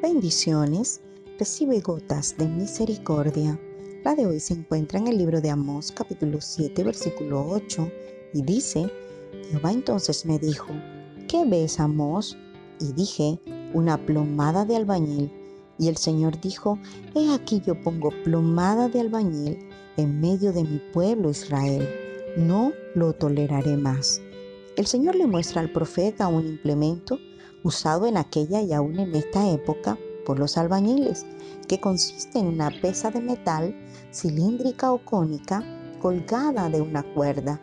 Bendiciones. Recibe gotas de misericordia. La de hoy se encuentra en el libro de Amós capítulo 7 versículo 8 y dice, Jehová entonces me dijo, ¿qué ves Amós? Y dije, una plomada de albañil. Y el Señor dijo, He aquí yo pongo plomada de albañil en medio de mi pueblo Israel. No lo toleraré más. El Señor le muestra al profeta un implemento usado en aquella y aún en esta época por los albañiles, que consiste en una pesa de metal cilíndrica o cónica colgada de una cuerda,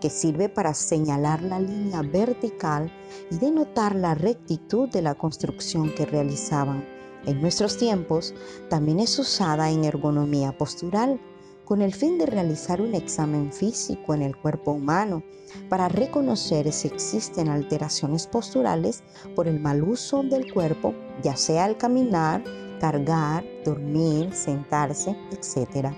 que sirve para señalar la línea vertical y denotar la rectitud de la construcción que realizaban. En nuestros tiempos también es usada en ergonomía postural con el fin de realizar un examen físico en el cuerpo humano para reconocer si existen alteraciones posturales por el mal uso del cuerpo, ya sea al caminar, cargar, dormir, sentarse, etc.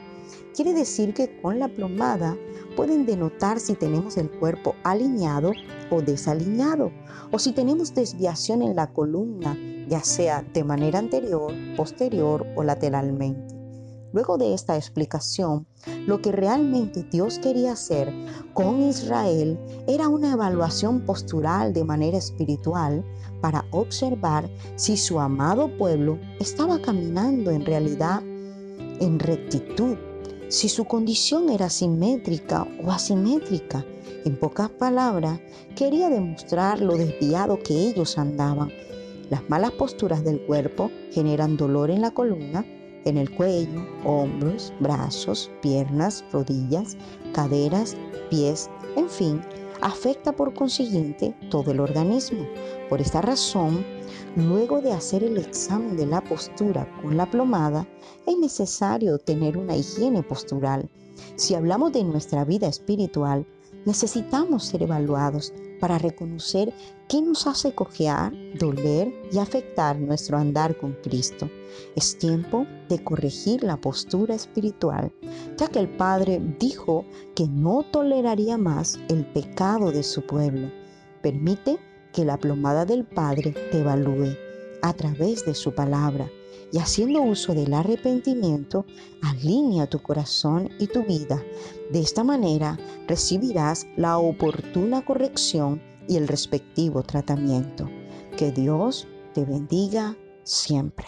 Quiere decir que con la plomada pueden denotar si tenemos el cuerpo alineado o desalineado, o si tenemos desviación en la columna, ya sea de manera anterior, posterior o lateralmente. Luego de esta explicación, lo que realmente Dios quería hacer con Israel era una evaluación postural de manera espiritual para observar si su amado pueblo estaba caminando en realidad en rectitud, si su condición era simétrica o asimétrica. En pocas palabras, quería demostrar lo desviado que ellos andaban. Las malas posturas del cuerpo generan dolor en la columna en el cuello, hombros, brazos, piernas, rodillas, caderas, pies, en fin, afecta por consiguiente todo el organismo. Por esta razón, luego de hacer el examen de la postura con la plomada, es necesario tener una higiene postural. Si hablamos de nuestra vida espiritual, necesitamos ser evaluados para reconocer qué nos hace cojear, doler y afectar nuestro andar con Cristo. Es tiempo de corregir la postura espiritual, ya que el Padre dijo que no toleraría más el pecado de su pueblo. Permite que la plomada del Padre te evalúe a través de su palabra y haciendo uso del arrepentimiento, alinea tu corazón y tu vida. De esta manera recibirás la oportuna corrección y el respectivo tratamiento. Que Dios te bendiga siempre.